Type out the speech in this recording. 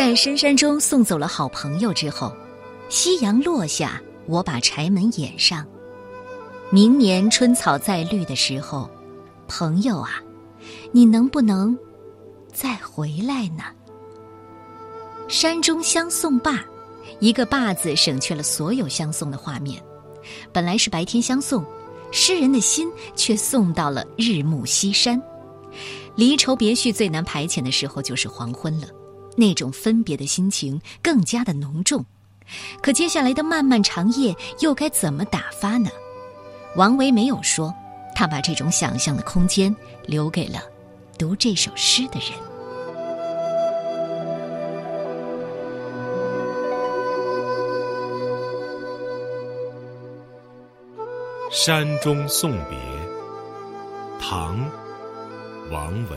在深山中送走了好朋友之后，夕阳落下，我把柴门掩上。明年春草再绿的时候，朋友啊，你能不能再回来呢？山中相送罢，一个“罢”字省去了所有相送的画面。本来是白天相送，诗人的心却送到了日暮西山。离愁别绪最难排遣的时候，就是黄昏了。那种分别的心情更加的浓重，可接下来的漫漫长夜又该怎么打发呢？王维没有说，他把这种想象的空间留给了读这首诗的人。山中送别，唐·王维。